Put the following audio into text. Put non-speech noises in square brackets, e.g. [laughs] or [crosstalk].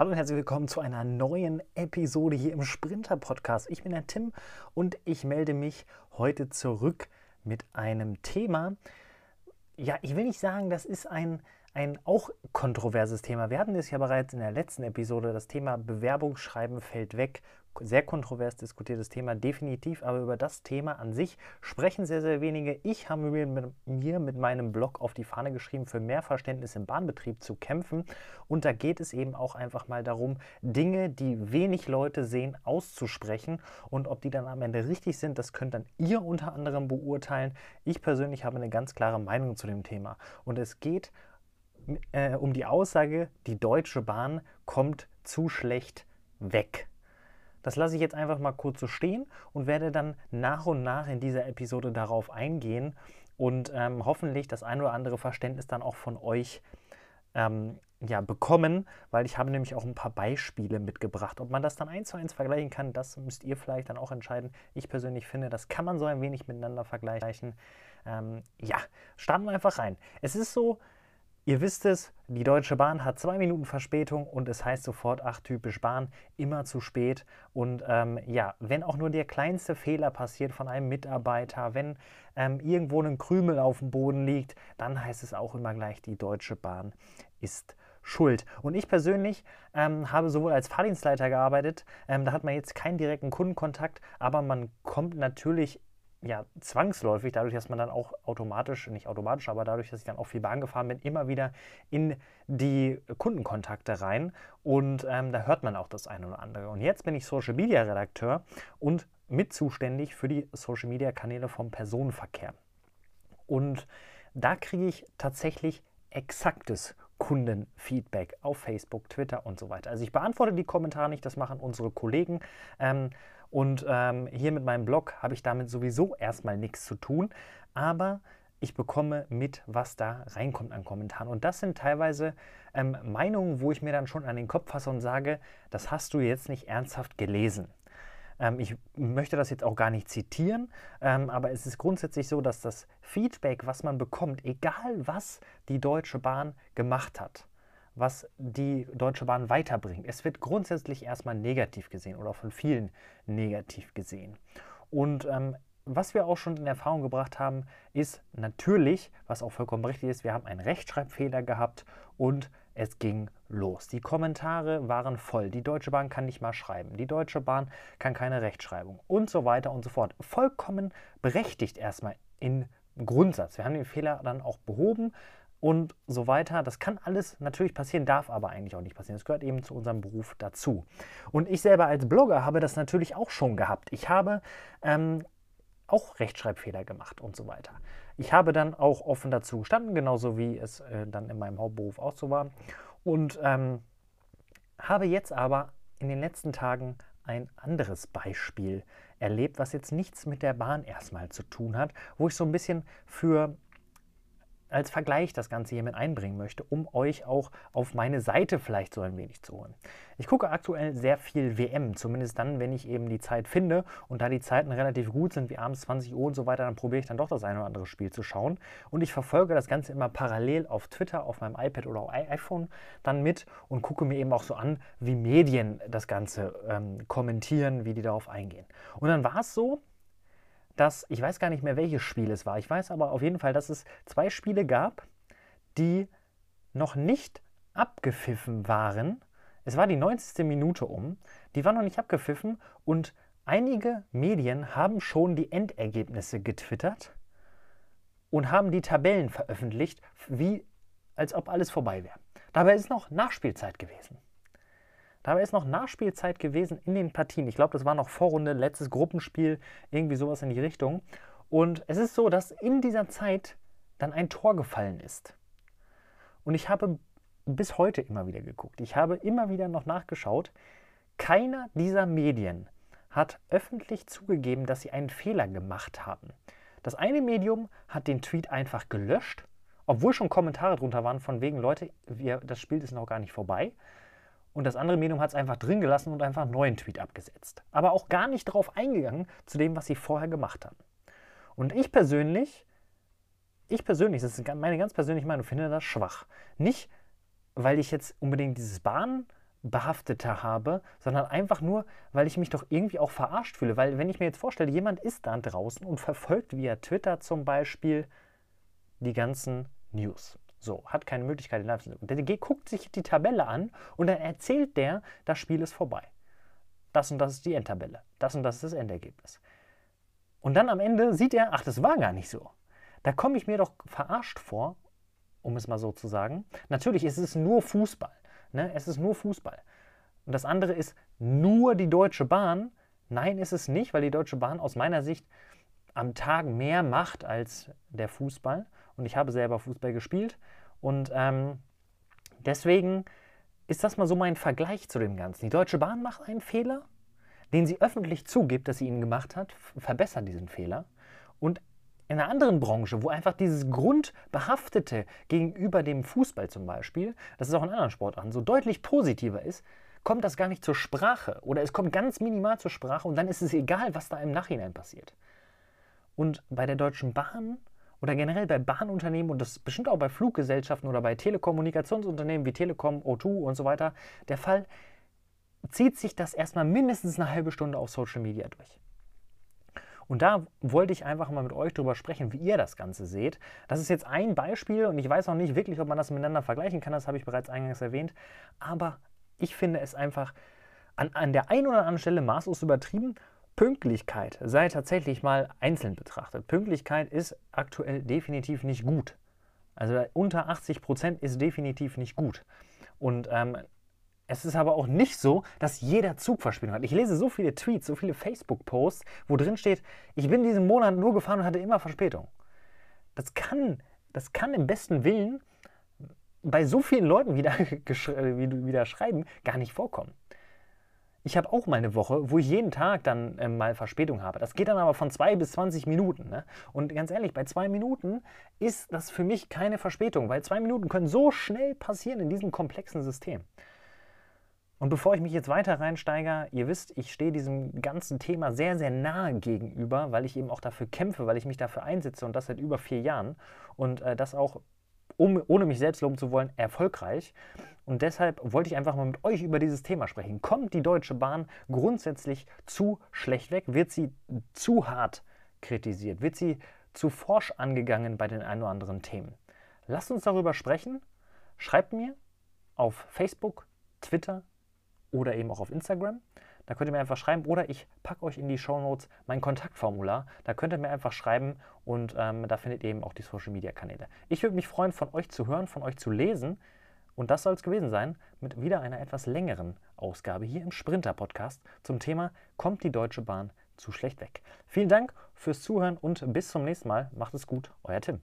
Hallo und herzlich willkommen zu einer neuen Episode hier im Sprinter Podcast. Ich bin der Tim und ich melde mich heute zurück mit einem Thema. Ja, ich will nicht sagen, das ist ein, ein auch kontroverses Thema. Wir hatten es ja bereits in der letzten Episode. Das Thema Bewerbungsschreiben fällt weg sehr kontrovers diskutiertes Thema, definitiv, aber über das Thema an sich sprechen sehr, sehr wenige. Ich habe mir mit, mir mit meinem Blog auf die Fahne geschrieben, für mehr Verständnis im Bahnbetrieb zu kämpfen. Und da geht es eben auch einfach mal darum, Dinge, die wenig Leute sehen, auszusprechen. Und ob die dann am Ende richtig sind, das könnt dann ihr unter anderem beurteilen. Ich persönlich habe eine ganz klare Meinung zu dem Thema. Und es geht äh, um die Aussage, die Deutsche Bahn kommt zu schlecht weg. Das lasse ich jetzt einfach mal kurz so stehen und werde dann nach und nach in dieser Episode darauf eingehen und ähm, hoffentlich das ein oder andere Verständnis dann auch von euch ähm, ja, bekommen, weil ich habe nämlich auch ein paar Beispiele mitgebracht. Ob man das dann eins zu eins vergleichen kann, das müsst ihr vielleicht dann auch entscheiden. Ich persönlich finde, das kann man so ein wenig miteinander vergleichen. Ähm, ja, starten wir einfach rein. Es ist so, Ihr wisst es, die Deutsche Bahn hat zwei Minuten Verspätung und es heißt sofort, ach typisch Bahn, immer zu spät. Und ähm, ja, wenn auch nur der kleinste Fehler passiert von einem Mitarbeiter, wenn ähm, irgendwo ein Krümel auf dem Boden liegt, dann heißt es auch immer gleich, die Deutsche Bahn ist schuld. Und ich persönlich ähm, habe sowohl als Fahrdienstleiter gearbeitet, ähm, da hat man jetzt keinen direkten Kundenkontakt, aber man kommt natürlich ja, zwangsläufig, dadurch, dass man dann auch automatisch, nicht automatisch, aber dadurch, dass ich dann auch viel Bahn gefahren bin, immer wieder in die Kundenkontakte rein und ähm, da hört man auch das eine oder andere. Und jetzt bin ich Social Media Redakteur und mit zuständig für die Social Media Kanäle vom Personenverkehr. Und da kriege ich tatsächlich exaktes Kundenfeedback auf Facebook, Twitter und so weiter. Also ich beantworte die Kommentare nicht, das machen unsere Kollegen. Ähm, und ähm, hier mit meinem Blog habe ich damit sowieso erstmal nichts zu tun, aber ich bekomme mit, was da reinkommt an Kommentaren. Und das sind teilweise ähm, Meinungen, wo ich mir dann schon an den Kopf fasse und sage, das hast du jetzt nicht ernsthaft gelesen. Ähm, ich möchte das jetzt auch gar nicht zitieren, ähm, aber es ist grundsätzlich so, dass das Feedback, was man bekommt, egal was die Deutsche Bahn gemacht hat, was die Deutsche Bahn weiterbringt. Es wird grundsätzlich erstmal negativ gesehen oder von vielen negativ gesehen. Und ähm, was wir auch schon in Erfahrung gebracht haben, ist natürlich, was auch vollkommen richtig ist, wir haben einen Rechtschreibfehler gehabt und es ging los. Die Kommentare waren voll. Die Deutsche Bahn kann nicht mal schreiben. Die Deutsche Bahn kann keine Rechtschreibung und so weiter und so fort. Vollkommen berechtigt erstmal im Grundsatz. Wir haben den Fehler dann auch behoben, und so weiter. Das kann alles natürlich passieren, darf aber eigentlich auch nicht passieren. Das gehört eben zu unserem Beruf dazu. Und ich selber als Blogger habe das natürlich auch schon gehabt. Ich habe ähm, auch Rechtschreibfehler gemacht und so weiter. Ich habe dann auch offen dazu gestanden, genauso wie es äh, dann in meinem Hauptberuf auch so war. Und ähm, habe jetzt aber in den letzten Tagen ein anderes Beispiel erlebt, was jetzt nichts mit der Bahn erstmal zu tun hat, wo ich so ein bisschen für als Vergleich das Ganze hier mit einbringen möchte, um euch auch auf meine Seite vielleicht so ein wenig zu holen. Ich gucke aktuell sehr viel WM, zumindest dann, wenn ich eben die Zeit finde. Und da die Zeiten relativ gut sind, wie abends 20 Uhr und so weiter, dann probiere ich dann doch das eine oder andere Spiel zu schauen. Und ich verfolge das Ganze immer parallel auf Twitter, auf meinem iPad oder auf iPhone dann mit und gucke mir eben auch so an, wie Medien das Ganze ähm, kommentieren, wie die darauf eingehen. Und dann war es so, dass, ich weiß gar nicht mehr, welches Spiel es war. Ich weiß aber auf jeden Fall, dass es zwei Spiele gab, die noch nicht abgepfiffen waren. Es war die 90. Minute um. Die waren noch nicht abgepfiffen und einige Medien haben schon die Endergebnisse getwittert und haben die Tabellen veröffentlicht, wie als ob alles vorbei wäre. Dabei ist noch Nachspielzeit gewesen. Dabei ist noch Nachspielzeit gewesen in den Partien. Ich glaube, das war noch Vorrunde, letztes Gruppenspiel, irgendwie sowas in die Richtung. Und es ist so, dass in dieser Zeit dann ein Tor gefallen ist. Und ich habe bis heute immer wieder geguckt. Ich habe immer wieder noch nachgeschaut. Keiner dieser Medien hat öffentlich zugegeben, dass sie einen Fehler gemacht haben. Das eine Medium hat den Tweet einfach gelöscht, obwohl schon Kommentare drunter waren von wegen, Leute, wir, das Spiel ist noch gar nicht vorbei. Und das andere Medium hat es einfach drin gelassen und einfach einen neuen Tweet abgesetzt. Aber auch gar nicht darauf eingegangen zu dem, was sie vorher gemacht haben. Und ich persönlich, ich persönlich, das ist meine ganz persönliche Meinung, finde das schwach. Nicht, weil ich jetzt unbedingt dieses Bahn, behafteter habe, sondern einfach nur, weil ich mich doch irgendwie auch verarscht fühle. Weil wenn ich mir jetzt vorstelle, jemand ist da draußen und verfolgt via Twitter zum Beispiel die ganzen News. So, hat keine Möglichkeit, in live zu Der guckt sich die Tabelle an und dann erzählt der, das Spiel ist vorbei. Das und das ist die Endtabelle. Das und das ist das Endergebnis. Und dann am Ende sieht er, ach, das war gar nicht so. Da komme ich mir doch verarscht vor, um es mal so zu sagen. Natürlich ist es nur Fußball. Ne? Es ist nur Fußball. Und das andere ist nur die Deutsche Bahn. Nein, ist es nicht, weil die Deutsche Bahn aus meiner Sicht am Tag mehr macht als der Fußball. Und ich habe selber Fußball gespielt. Und ähm, deswegen ist das mal so mein Vergleich zu dem Ganzen. Die Deutsche Bahn macht einen Fehler, den sie öffentlich zugibt, dass sie ihn gemacht hat, verbessert diesen Fehler. Und in einer anderen Branche, wo einfach dieses Grundbehaftete gegenüber dem Fußball zum Beispiel, das ist auch in anderen Sportarten so deutlich positiver ist, kommt das gar nicht zur Sprache oder es kommt ganz minimal zur Sprache und dann ist es egal, was da im Nachhinein passiert. Und bei der Deutschen Bahn oder generell bei Bahnunternehmen und das bestimmt auch bei Fluggesellschaften oder bei Telekommunikationsunternehmen wie Telekom, O2 und so weiter, der Fall zieht sich das erstmal mindestens eine halbe Stunde auf Social Media durch. Und da wollte ich einfach mal mit euch drüber sprechen, wie ihr das Ganze seht. Das ist jetzt ein Beispiel und ich weiß auch nicht wirklich, ob man das miteinander vergleichen kann, das habe ich bereits eingangs erwähnt. Aber ich finde es einfach an, an der einen oder anderen Stelle maßlos übertrieben. Pünktlichkeit sei tatsächlich mal einzeln betrachtet. Pünktlichkeit ist aktuell definitiv nicht gut. Also unter 80 Prozent ist definitiv nicht gut. Und ähm, es ist aber auch nicht so, dass jeder Zug Verspätung hat. Ich lese so viele Tweets, so viele Facebook-Posts, wo drin steht, ich bin diesen Monat nur gefahren und hatte immer Verspätung. Das kann, das kann im besten Willen bei so vielen Leuten, [laughs] wie da, wie da schreiben, gar nicht vorkommen. Ich habe auch mal eine Woche, wo ich jeden Tag dann äh, mal Verspätung habe. Das geht dann aber von zwei bis 20 Minuten. Ne? Und ganz ehrlich, bei zwei Minuten ist das für mich keine Verspätung, weil zwei Minuten können so schnell passieren in diesem komplexen System. Und bevor ich mich jetzt weiter reinsteige, ihr wisst, ich stehe diesem ganzen Thema sehr, sehr nahe gegenüber, weil ich eben auch dafür kämpfe, weil ich mich dafür einsetze und das seit über vier Jahren. Und äh, das auch, um, ohne mich selbst loben zu wollen, erfolgreich. Und deshalb wollte ich einfach mal mit euch über dieses Thema sprechen. Kommt die Deutsche Bahn grundsätzlich zu schlecht weg? Wird sie zu hart kritisiert? Wird sie zu forsch angegangen bei den ein oder anderen Themen? Lasst uns darüber sprechen. Schreibt mir auf Facebook, Twitter, oder eben auch auf Instagram. Da könnt ihr mir einfach schreiben oder ich packe euch in die Show Notes mein Kontaktformular. Da könnt ihr mir einfach schreiben und ähm, da findet ihr eben auch die Social Media Kanäle. Ich würde mich freuen, von euch zu hören, von euch zu lesen. Und das soll es gewesen sein mit wieder einer etwas längeren Ausgabe hier im Sprinter Podcast zum Thema Kommt die Deutsche Bahn zu schlecht weg? Vielen Dank fürs Zuhören und bis zum nächsten Mal. Macht es gut, euer Tim.